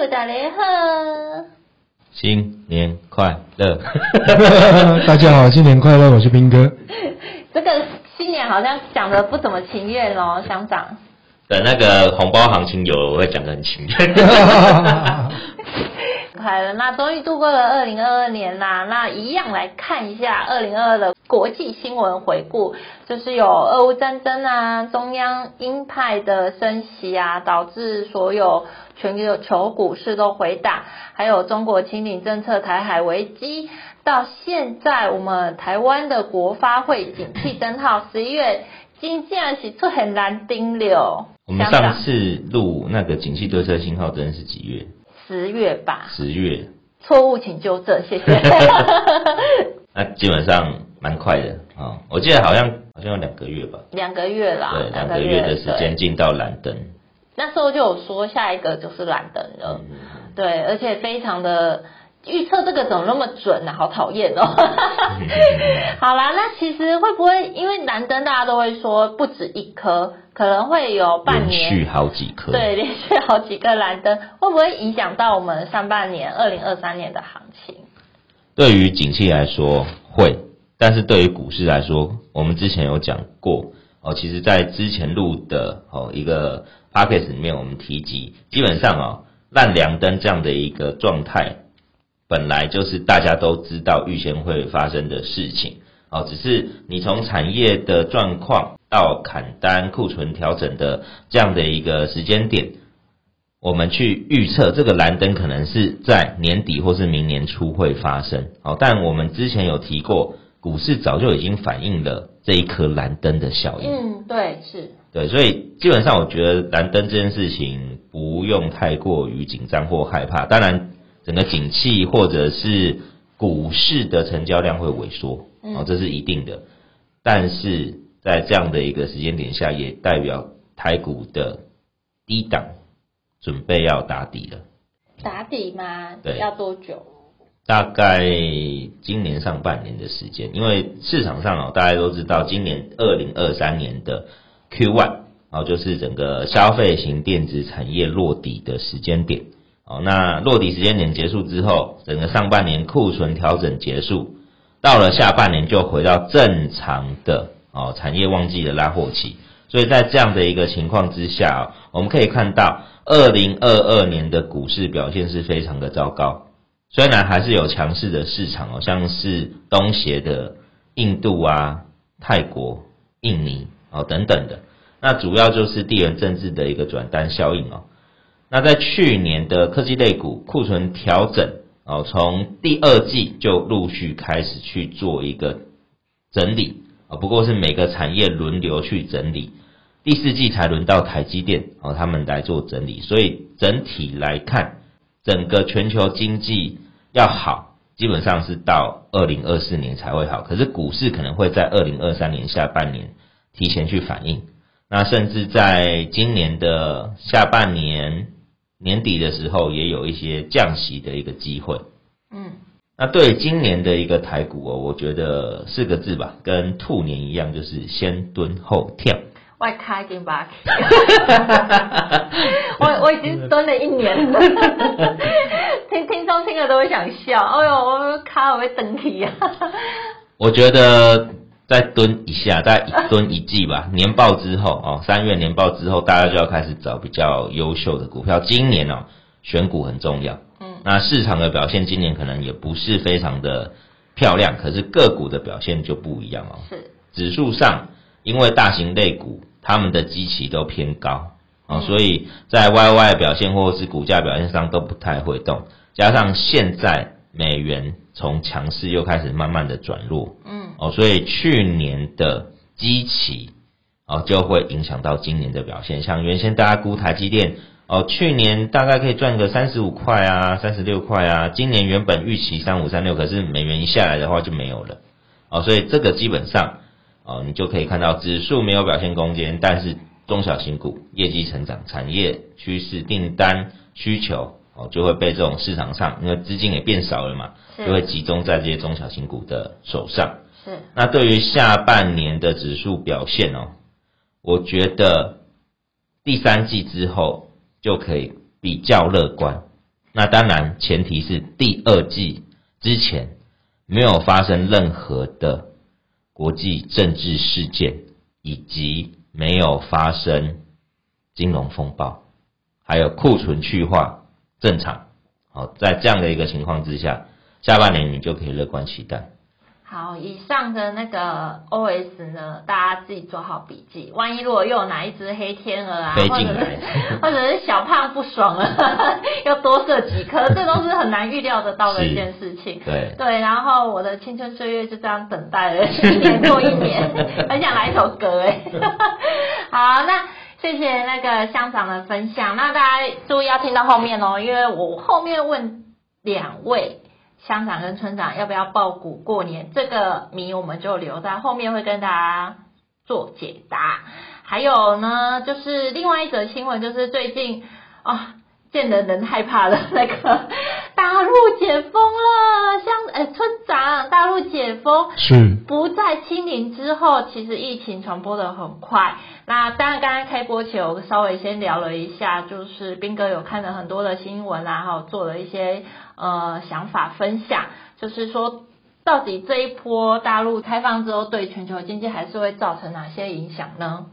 友大家好，新年快乐！大家好，新年快乐！我是斌哥。这个新年好像讲的不怎么情愿哦，乡长。等那个红包行情有了，我会讲的很情愿。快了，那终于度过了二零二二年啦。那一样来看一下二零二二的国际新闻回顾，就是有俄乌战争啊，中央鹰派的升息啊，导致所有全球股市都回打，还有中国清零政策、台海危机，到现在我们台湾的国发会景气灯号十一月经竟然是出很难盯了。我们上次录那个景气对策信号灯是几月？十月吧，十月，错误请纠正，谢谢。那基本上蛮快的啊、哦，我记得好像好像有两个月吧，两个月啦，对，两个月的时间进到蓝灯。那时候就有说下一个就是蓝灯了，嗯、对，而且非常的预测这个怎么那么准呢、啊？好讨厌哦。好啦，那其实会不会因为蓝灯大家都会说不止一颗？可能会有半年连续好几颗，对，连续好几个蓝灯，会不会影响到我们上半年二零二三年的行情？对于景气来说会，但是对于股市来说，我们之前有讲过哦，其实在之前录的哦一个 podcast 里面，我们提及，基本上哦烂凉灯这样的一个状态，本来就是大家都知道预先会发生的事情。哦，只是你从产业的状况到砍单、库存调整的这样的一个时间点，我们去预测这个蓝灯可能是在年底或是明年初会发生。哦，但我们之前有提过，股市早就已经反映了这一颗蓝灯的效应。嗯，对，是。对，所以基本上我觉得蓝灯这件事情不用太过于紧张或害怕。当然，整个景气或者是股市的成交量会萎缩。哦，这是一定的，但是在这样的一个时间点下，也代表台股的低档准备要打底了。打底吗？对，要多久？大概今年上半年的时间，因为市场上哦，大家都知道，今年二零二三年的 Q one 哦，就是整个消费型电子产业落底的时间点。哦，那落底时间点结束之后，整个上半年库存调整结束。到了下半年就回到正常的哦产业旺季的拉货期，所以在这样的一个情况之下，我们可以看到二零二二年的股市表现是非常的糟糕。虽然还是有强势的市场哦，像是东协的印度啊、泰国、印尼哦等等的，那主要就是地缘政治的一个转单效应哦。那在去年的科技类股库存调整。哦，从第二季就陆续开始去做一个整理啊，不过是每个产业轮流去整理，第四季才轮到台积电哦，他们来做整理，所以整体来看，整个全球经济要好，基本上是到二零二四年才会好，可是股市可能会在二零二三年下半年提前去反应，那甚至在今年的下半年。年底的时候也有一些降息的一个机会，嗯，那对今年的一个台股哦，我觉得四个字吧，跟兔年一样，就是先蹲后跳。外开金巴，我我已经蹲了一年了，听听众听了都会想笑。哎呦，我卡我会登体啊。我觉得。再蹲一下，大概一蹲一季吧。年报之后哦，三月年报之后，大家就要开始找比较优秀的股票。今年哦，选股很重要。嗯，那市场的表现今年可能也不是非常的漂亮，可是个股的表现就不一样哦。是，指数上，因为大型类股他们的基期都偏高哦，所以在 YY 表现或是股价表现上都不太会动。加上现在美元从强势又开始慢慢的转弱。嗯。哦，所以去年的基期哦，就会影响到今年的表现。像原先大家估台积电哦，去年大概可以赚个三十五块啊，三十六块啊。今年原本预期三五三六，可是美元一下来的话就没有了。哦，所以这个基本上哦，你就可以看到指数没有表现空间，但是中小型股业绩成长、产业趋势、订单需求哦，就会被这种市场上，因为资金也变少了嘛，就会集中在这些中小型股的手上。那对于下半年的指数表现哦，我觉得第三季之后就可以比较乐观那当然前提是第二季之前没有发生任何的国际政治事件，以及没有发生金融风暴，还有库存去化正常。好，在这样的一个情况之下，下半年你就可以乐观期待。好，以上的那个 OS 呢，大家自己做好笔记。万一如果又有哪一只黑天鹅啊，或者是，或者是小胖不爽了，又多射几颗，这都是很难预料得到的一件事情。对对，然后我的青春岁月就这样等待了一年过一年，很想来一首歌哎。好，那谢谢那个乡长的分享。那大家注意要听到后面哦，因为我后面问两位。乡长跟村长要不要报股过年？这个谜我们就留在后面会跟大家做解答。还有呢，就是另外一则新闻，就是最近啊、见人人害怕的那个大陆解封了。像哎，村长，大陆解封是不在清零之后，其实疫情传播的很快。那当然，刚刚开播前我稍微先聊了一下，就是斌哥有看了很多的新闻啊，还有做了一些。呃，想法分享就是说，到底这一波大陆开放之后，对全球经济还是会造成哪些影响呢？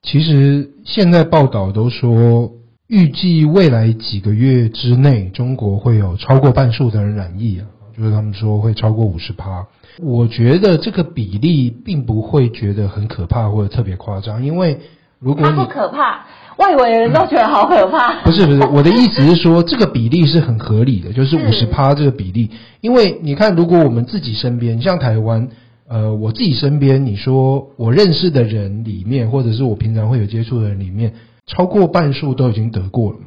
其实现在报道都说，预计未来几个月之内，中国会有超过半数的人染疫啊，就是他们说会超过五十趴。我觉得这个比例并不会觉得很可怕或者特别夸张，因为如果你不可怕。外围人都觉得好可怕。不是不是，我的意思是说，这个比例是很合理的，就是五十趴这个比例。因为你看，如果我们自己身边，像台湾，呃，我自己身边，你说我认识的人里面，或者是我平常会有接触的人里面，超过半数都已经得过了嘛。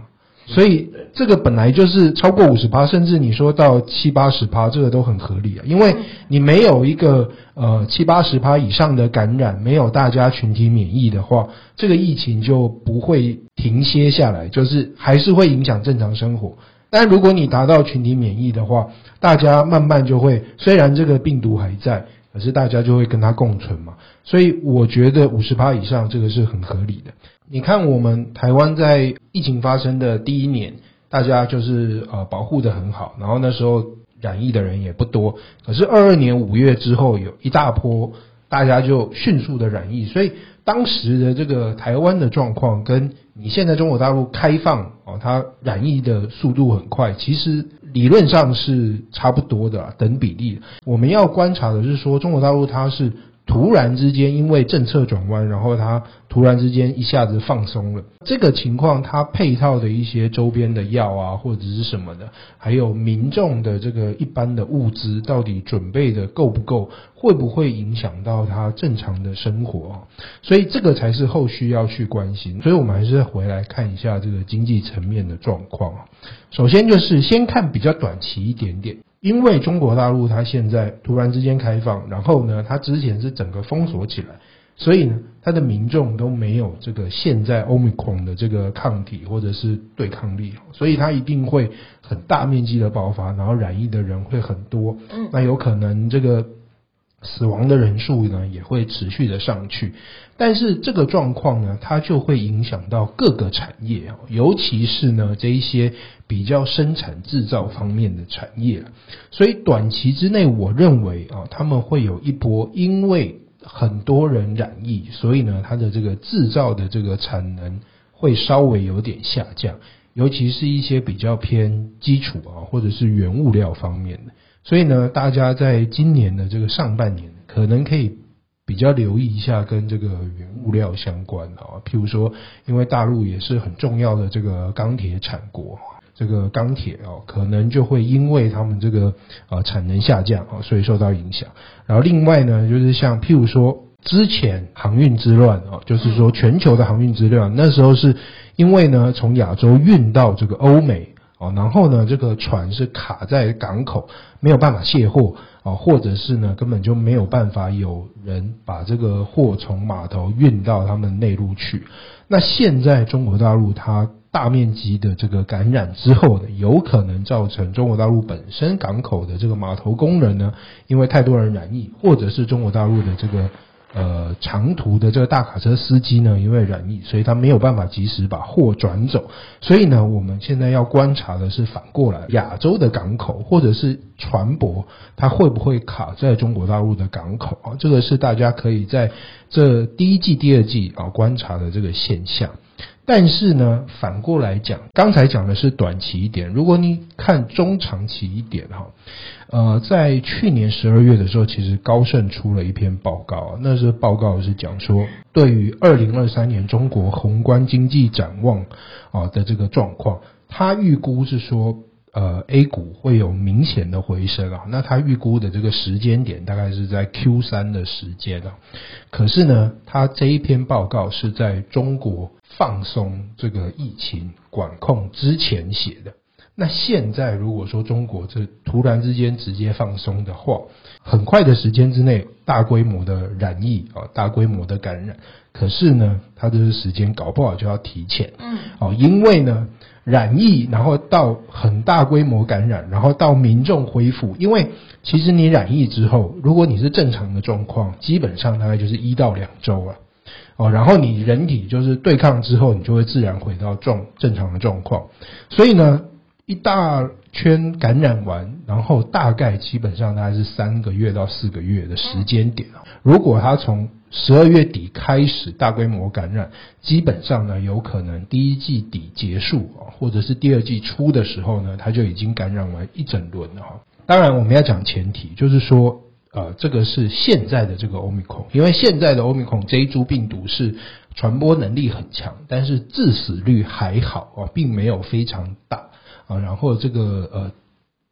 所以这个本来就是超过五十趴，甚至你说到七八十趴，这个都很合理啊。因为你没有一个呃七八十趴以上的感染，没有大家群体免疫的话，这个疫情就不会停歇下来，就是还是会影响正常生活。但如果你达到群体免疫的话，大家慢慢就会，虽然这个病毒还在，可是大家就会跟它共存嘛。所以我觉得五十趴以上这个是很合理的。你看，我们台湾在疫情发生的第一年，大家就是呃保护得很好，然后那时候染疫的人也不多。可是二二年五月之后，有一大波，大家就迅速的染疫，所以当时的这个台湾的状况，跟你现在中国大陆开放哦，它染疫的速度很快，其实理论上是差不多的，等比例。我们要观察的是说，中国大陆它是。突然之间，因为政策转弯，然后它突然之间一下子放松了。这个情况，它配套的一些周边的药啊，或者是什么的，还有民众的这个一般的物资，到底准备的够不够，会不会影响到他正常的生活？所以这个才是后续要去关心。所以我们还是回来看一下这个经济层面的状况。首先就是先看比较短期一点点。因为中国大陆它现在突然之间开放，然后呢，它之前是整个封锁起来，所以呢，它的民众都没有这个现在 Omicron 的这个抗体或者是对抗力，所以它一定会很大面积的爆发，然后染疫的人会很多，嗯，那有可能这个。死亡的人数呢也会持续的上去，但是这个状况呢，它就会影响到各个产业啊，尤其是呢这一些比较生产制造方面的产业。所以短期之内，我认为啊，他们会有一波，因为很多人染疫，所以呢，它的这个制造的这个产能会稍微有点下降，尤其是一些比较偏基础啊，或者是原物料方面的。所以呢，大家在今年的这个上半年，可能可以比较留意一下跟这个原物料相关啊，譬如说，因为大陆也是很重要的这个钢铁产国，这个钢铁哦，可能就会因为他们这个啊产能下降啊，所以受到影响。然后另外呢，就是像譬如说之前航运之乱啊，就是说全球的航运之乱，那时候是因为呢从亚洲运到这个欧美。哦，然后呢，这个船是卡在港口，没有办法卸货啊，或者是呢，根本就没有办法有人把这个货从码头运到他们内陆去。那现在中国大陆它大面积的这个感染之后呢，有可能造成中国大陆本身港口的这个码头工人呢，因为太多人染疫，或者是中国大陆的这个呃长途的这个大卡车司机呢，因为染疫，所以他没有办法及时把货转走。所以呢，我们现在要观察的是反过来，亚洲的港口或者是船舶，它会不会卡在中国大陆的港口啊？这个是大家可以在这第一季、第二季啊观察的这个现象。但是呢，反过来讲，刚才讲的是短期一点，如果你看中长期一点哈，呃，在去年十二月的时候，其实高盛出了一篇报告，那是报告是讲说，对于二零二三年中国宏观经济展望啊的这个状况，他预估是说。呃，A 股会有明显的回升啊，那他预估的这个时间点大概是在 Q 三的时间啊。可是呢，他这一篇报告是在中国放松这个疫情管控之前写的。那现在如果说中国这突然之间直接放松的话，很快的时间之内大规模的染疫啊，大规模的感染，可是呢，它这个时间搞不好就要提前，嗯，哦，因为呢。染疫，然后到很大规模感染，然后到民众恢复。因为其实你染疫之后，如果你是正常的状况，基本上大概就是一到两周啊。哦，然后你人体就是对抗之后，你就会自然回到状正常的状况。所以呢，一大圈感染完，然后大概基本上大概是三个月到四个月的时间点。如果他从十二月底开始大规模感染，基本上呢，有可能第一季底结束啊，或者是第二季初的时候呢，他就已经感染完一整轮了哈。当然，我们要讲前提，就是说，呃，这个是现在的这个 Omicron，因为现在的 Omicron 这一株病毒是传播能力很强，但是致死率还好啊，并没有非常大啊，然后这个呃。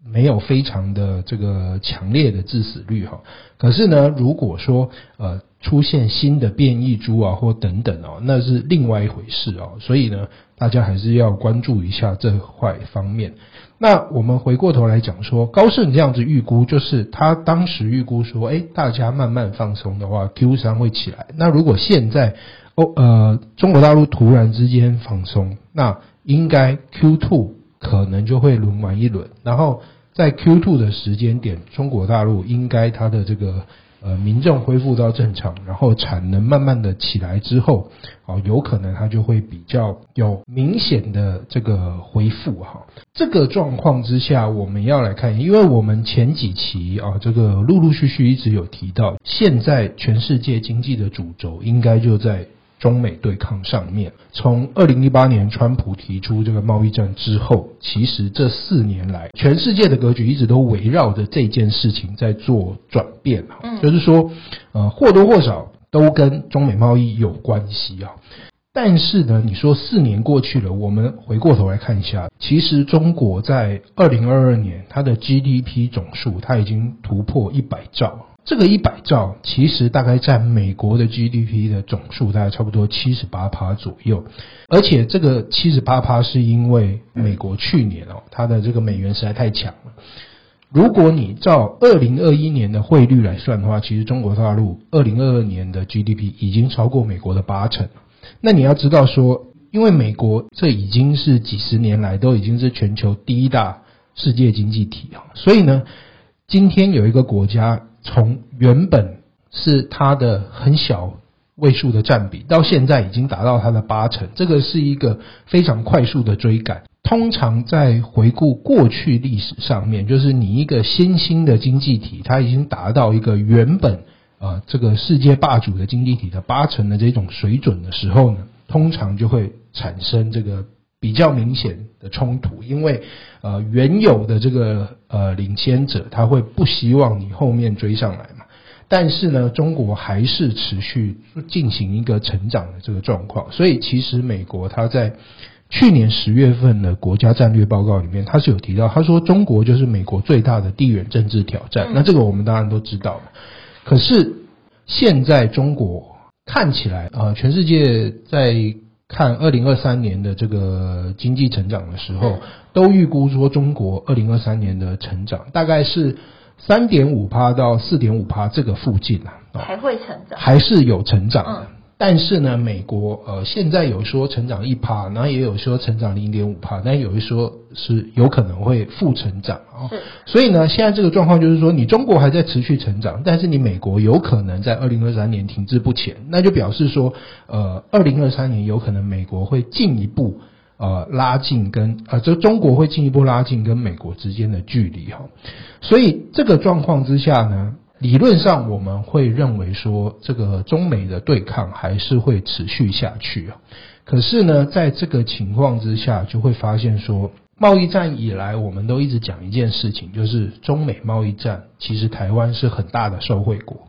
没有非常的这个强烈的致死率哈，可是呢，如果说呃出现新的变异株啊或等等哦，那是另外一回事哦，所以呢，大家还是要关注一下这块方面。那我们回过头来讲说，高盛这样子预估，就是他当时预估说，诶，大家慢慢放松的话，Q 三会起来。那如果现在哦呃中国大陆突然之间放松，那应该 Q two。可能就会轮完一轮，然后在 Q2 的时间点，中国大陆应该它的这个呃民众恢复到正常，然后产能慢慢的起来之后，哦，有可能它就会比较有明显的这个恢复哈。这个状况之下，我们要来看，因为我们前几期啊，这个陆陆续续一直有提到，现在全世界经济的主轴应该就在。中美对抗上面，从二零一八年川普提出这个贸易战之后，其实这四年来，全世界的格局一直都围绕着这件事情在做转变啊。嗯，就是说，呃，或多或少都跟中美贸易有关系啊。但是呢，你说四年过去了，我们回过头来看一下，其实中国在二零二二年它的 GDP 总数，它已经突破一百兆。这个一百兆其实大概占美国的 GDP 的总数，大概差不多七十八趴左右。而且这个七十八趴是因为美国去年哦，它的这个美元实在太强了。如果你照二零二一年的汇率来算的话，其实中国大陆二零二二年的 GDP 已经超过美国的八成。那你要知道说，因为美国这已经是几十年来都已经是全球第一大世界经济体啊，所以呢，今天有一个国家。从原本是它的很小位数的占比，到现在已经达到它的八成，这个是一个非常快速的追赶。通常在回顾过去历史上面，就是你一个新兴的经济体，它已经达到一个原本啊、呃、这个世界霸主的经济体的八成的这种水准的时候呢，通常就会产生这个。比较明显的冲突，因为呃原有的这个呃领先者他会不希望你后面追上来嘛，但是呢，中国还是持续进行一个成长的这个状况，所以其实美国他在去年十月份的国家战略报告里面，他是有提到，他说中国就是美国最大的地缘政治挑战，那这个我们当然都知道了，可是现在中国看起来啊，呃，全世界在。看二零二三年的这个经济成长的时候，都预估说中国二零二三年的成长大概是三点五趴到四点五趴这个附近啊，还会成长，还是有成长的。但是呢，美国呃现在有说成长一趴，然后也有说成长零点五趴，但有一说是有可能会负成长啊。所以呢，现在这个状况就是说，你中国还在持续成长，但是你美国有可能在二零二三年停滞不前，那就表示说，呃，二零二三年有可能美国会进一步呃拉近跟呃，这中国会进一步拉近跟美国之间的距离哈。所以这个状况之下呢。理论上，我们会认为说，这个中美的对抗还是会持续下去啊。可是呢，在这个情况之下，就会发现说，贸易战以来，我们都一直讲一件事情，就是中美贸易战，其实台湾是很大的受惠国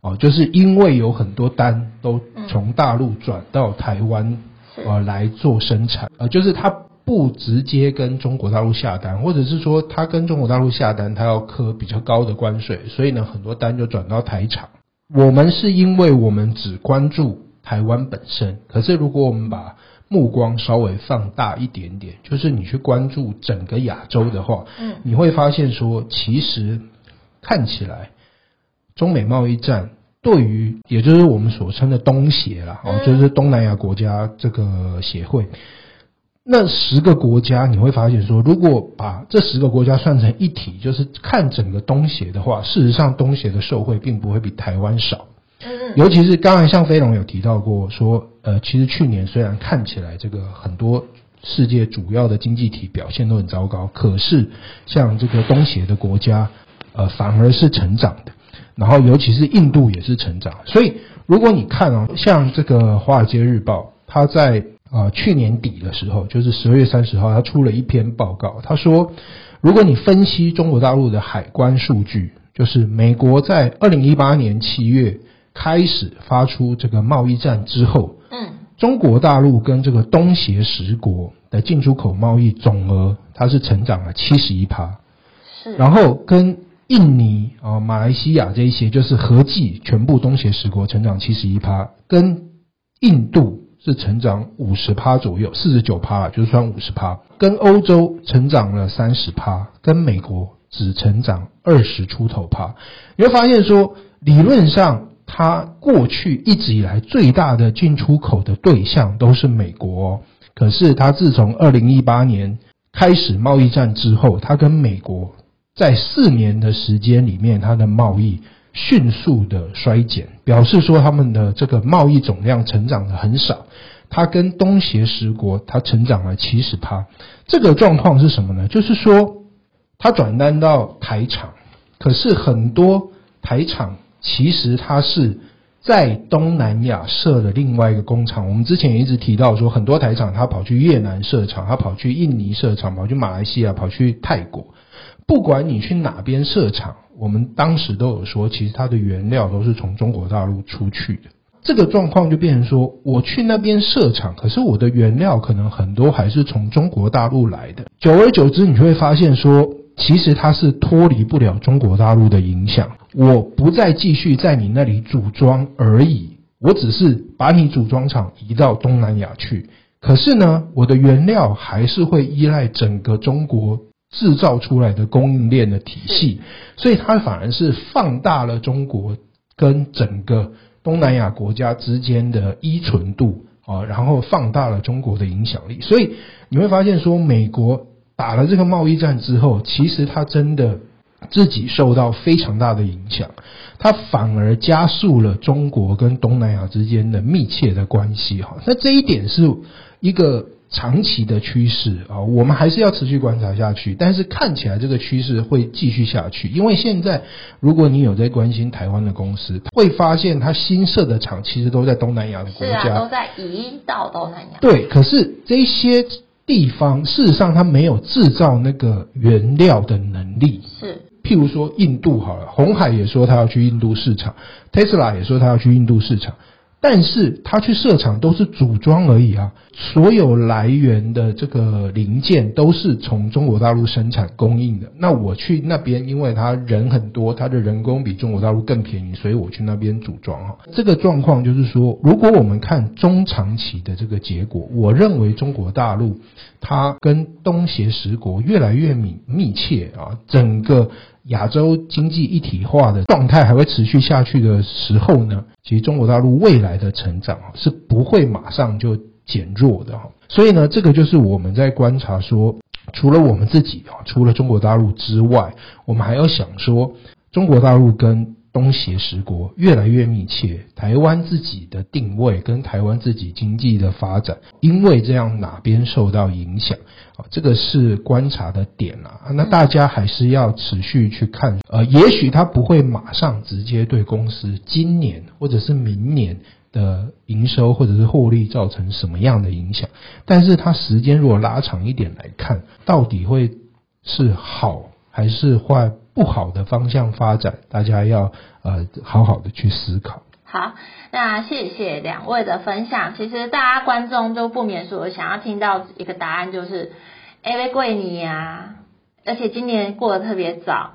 哦，就是因为有很多单都从大陆转到台湾呃来做生产，呃，就是它。不直接跟中国大陆下单，或者是说他跟中国大陆下单，他要磕比较高的关税，所以呢，很多单就转到台厂。我们是因为我们只关注台湾本身，可是如果我们把目光稍微放大一点点，就是你去关注整个亚洲的话，嗯，你会发现说，其实看起来中美贸易战对于，也就是我们所称的东协啦，哦，就是东南亚国家这个协会。那十个国家，你会发现说，如果把这十个国家算成一体，就是看整个东协的话，事实上东协的受惠并不会比台湾少。尤其是刚才像飞龙有提到过说，呃，其实去年虽然看起来这个很多世界主要的经济体表现都很糟糕，可是像这个东协的国家，呃，反而是成长的。然后尤其是印度也是成长。所以如果你看哦，像这个《华尔街日报》，它在啊、呃，去年底的时候，就是十二月三十号，他出了一篇报告。他说，如果你分析中国大陆的海关数据，就是美国在二零一八年七月开始发出这个贸易战之后，嗯，中国大陆跟这个东协十国的进出口贸易总额，它是成长了七十一趴，是，然后跟印尼啊、呃、马来西亚这一些，就是合计全部东协十国成长七十一趴，跟印度。是成长五十趴左右，四十九趴就算五十趴，跟欧洲成长了三十趴，跟美国只成长二十出头趴。你会发现说，理论上它过去一直以来最大的进出口的对象都是美国哦，可是它自从二零一八年开始贸易战之后，它跟美国在四年的时间里面，它的贸易。迅速的衰减，表示说他们的这个贸易总量成长的很少。它跟东协十国，它成长了七十趴。这个状况是什么呢？就是说，它转单到台厂，可是很多台厂其实它是在东南亚设了另外一个工厂。我们之前一直提到说，很多台厂它跑去越南设厂，它跑去印尼设厂，跑去马来西亚，跑去泰国。不管你去哪边设厂。我们当时都有说，其实它的原料都是从中国大陆出去的。这个状况就变成说，我去那边设厂，可是我的原料可能很多还是从中国大陆来的。久而久之，你就会发现说，其实它是脱离不了中国大陆的影响。我不再继续在你那里组装而已，我只是把你组装厂移到东南亚去。可是呢，我的原料还是会依赖整个中国。制造出来的供应链的体系，所以它反而是放大了中国跟整个东南亚国家之间的依存度啊，然后放大了中国的影响力。所以你会发现说，美国打了这个贸易战之后，其实它真的自己受到非常大的影响，它反而加速了中国跟东南亚之间的密切的关系哈。那这一点是一个。长期的趋势啊，我们还是要持续观察下去。但是看起来这个趋势会继续下去，因为现在如果你有在关心台湾的公司，会发现它新设的厂其实都在东南亚的国家，啊，都在移到东南亚。对，可是这些地方事实上它没有制造那个原料的能力。是，譬如说印度好了，红海也说他要去印度市场，Tesla 也说他要去印度市场。但是他去设厂都是组装而已啊，所有来源的这个零件都是从中国大陆生产供应的。那我去那边，因为他人很多，他的人工比中国大陆更便宜，所以我去那边组装哈。这个状况就是说，如果我们看中长期的这个结果，我认为中国大陆它跟东协十国越来越密密切啊，整个亚洲经济一体化的状态还会持续下去的时候呢，其实中国大陆未来的成长是不会马上就减弱的哈。所以呢，这个就是我们在观察说，除了我们自己啊，除了中国大陆之外，我们还要想说，中国大陆跟东协十国越来越密切，台湾自己的定位跟台湾自己经济的发展，因为这样哪边受到影响啊？这个是观察的点啊。那大家还是要持续去看，呃，也许它不会马上直接对公司今年或者是明年的营收或者是获利造成什么样的影响，但是它时间如果拉长一点来看，到底会是好还是坏？不好的方向发展，大家要呃好好的去思考。好，那谢谢两位的分享。其实大家观众都不免说想要听到一个答案，就是哎，维贵尼呀，而且今年过得特别早，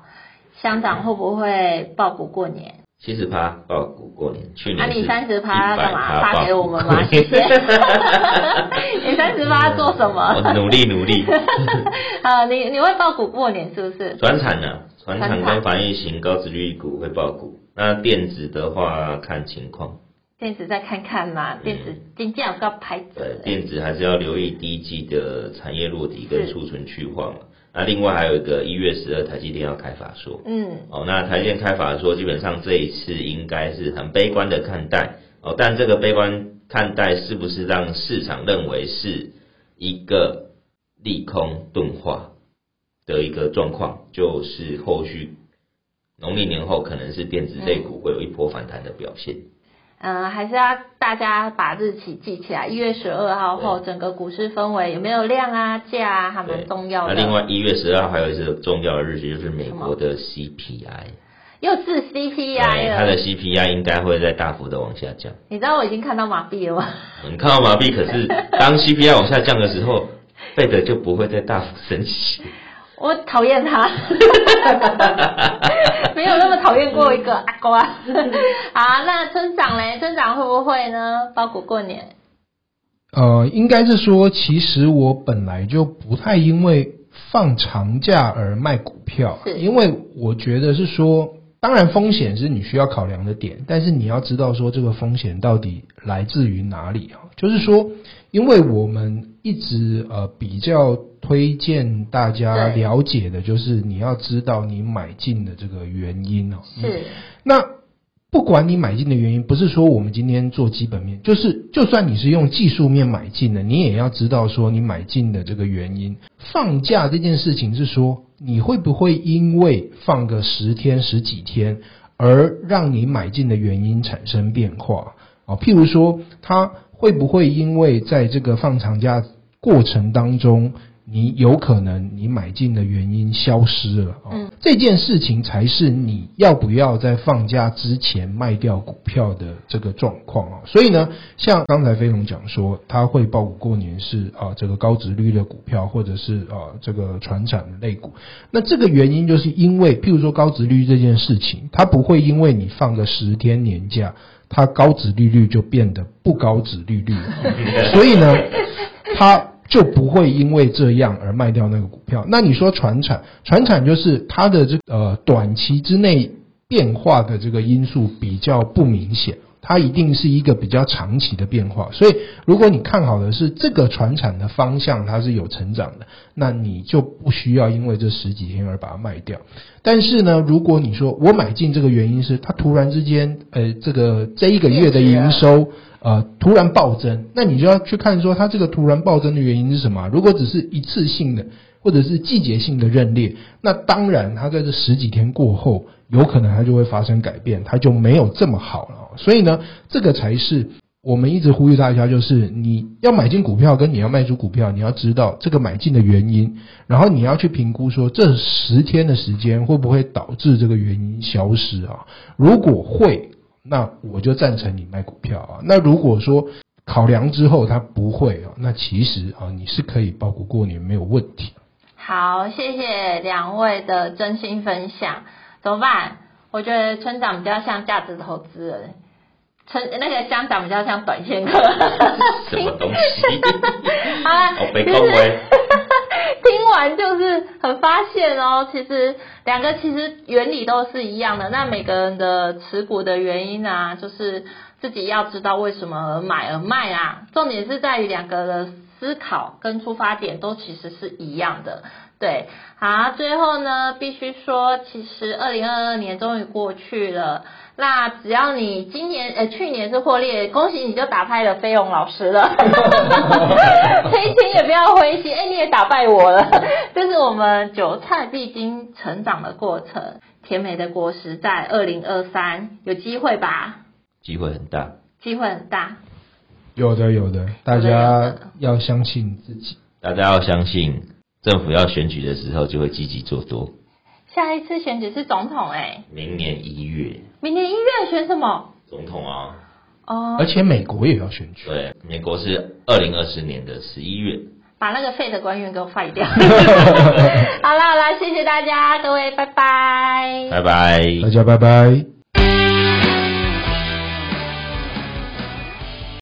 香港会不会抱股过年？七十趴爆股过年，去年。那你三十趴干嘛？发给我们吗？谢谢。你三十趴做什么？我努力努力。啊，你你会抱股过年是不是？转产呢？转产跟防疫型高值率股会爆股，那电子的话看情况。电子再看看嘛，电子今天有个牌子。对，电子还是要留意第一季的产业落底跟储存去化嘛。那另外还有一个一月十二台积电要开法说。嗯。哦，那台积电开法说，基本上这一次应该是很悲观的看待哦，但这个悲观看待是不是让市场认为是一个利空钝化？的一个状况，就是后续农历年后可能是电子类股会有一波反弹的表现。嗯、呃，还是要大家把日期记起来，一月十二号后整个股市氛围有没有量啊、价啊，还蛮重要的。那另外一月十二号还有一个重要的日期，就是美国的 CPI，又是 CPI 了。它的 CPI 应该会在大幅的往下降。你知道我已经看到麻痹了吗？你看到麻痹，可是当 CPI 往下降的时候，费德就不会再大幅升息。我讨厌他，没有那么讨厌过一个阿瓜。好，那村长嘞？村长会不会呢？抱股过年？呃，应该是说，其实我本来就不太因为放长假而卖股票，是因为我觉得是说，当然风险是你需要考量的点，但是你要知道说这个风险到底来自于哪里啊？就是说，因为我们一直呃比较。推荐大家了解的就是你要知道你买进的这个原因哦。是。那不管你买进的原因，不是说我们今天做基本面，就是就算你是用技术面买进的，你也要知道说你买进的这个原因。放假这件事情是说，你会不会因为放个十天十几天，而让你买进的原因产生变化啊？譬如说，他会不会因为在这个放长假过程当中，你有可能你买进的原因消失了啊，嗯，这件事情才是你要不要在放假之前卖掉股票的这个状况啊。所以呢，像刚才飞龙讲说，他会报股过年是啊，这个高值率的股票，或者是啊这个传产类股。那这个原因就是因为，譬如说高值率这件事情，它不会因为你放个十天年假，它高值利率就变得不高值利率了。所以呢，它。就不会因为这样而卖掉那个股票。那你说传产，传产就是它的这呃短期之内变化的这个因素比较不明显，它一定是一个比较长期的变化。所以如果你看好的是这个船产的方向，它是有成长的，那你就不需要因为这十几天而把它卖掉。但是呢，如果你说我买进这个原因是它突然之间呃这个这一个月的营收。呃，突然暴增，那你就要去看说它这个突然暴增的原因是什么？如果只是一次性的，或者是季节性的认列，那当然它在这十几天过后，有可能它就会发生改变，它就没有这么好了。所以呢，这个才是我们一直呼吁大家，就是你要买进股票跟你要卖出股票，你要知道这个买进的原因，然后你要去评估说这十天的时间会不会导致这个原因消失啊？如果会。那我就赞成你卖股票啊。那如果说考量之后它不会啊，那其实啊你是可以包股过年没有问题。好，谢谢两位的真心分享。怎么办？我觉得村长比较像价值投资人，村那个香港比较像短线客。什么东西？好了，我被恭维。听完就是很发现哦，其实两个其实原理都是一样的。那每个人的持股的原因啊，就是自己要知道为什么而买而卖啊。重点是在于两个的思考跟出发点都其实是一样的。对，好，最后呢，必须说，其实二零二二年终于过去了。那只要你今年呃去年是获利，恭喜你就打败了飞龙老师了。黑青也不要灰心，哎，你也打败我了。这是我们韭菜必经成长的过程，甜美的果实在二零二三有机会吧？机会很大，机会很大。有的，有的，大家要相信自己，大家要相信。政府要选举的时候，就会积极做多。下一次选举是总统哎、欸，明年一月。明年一月选什么？总统啊。哦。而且美国也要选举。对，美国是二零二四年的十一月。把那个废的官员给我废掉。好啦好啦，谢谢大家，各位，拜拜。拜拜，大家拜拜。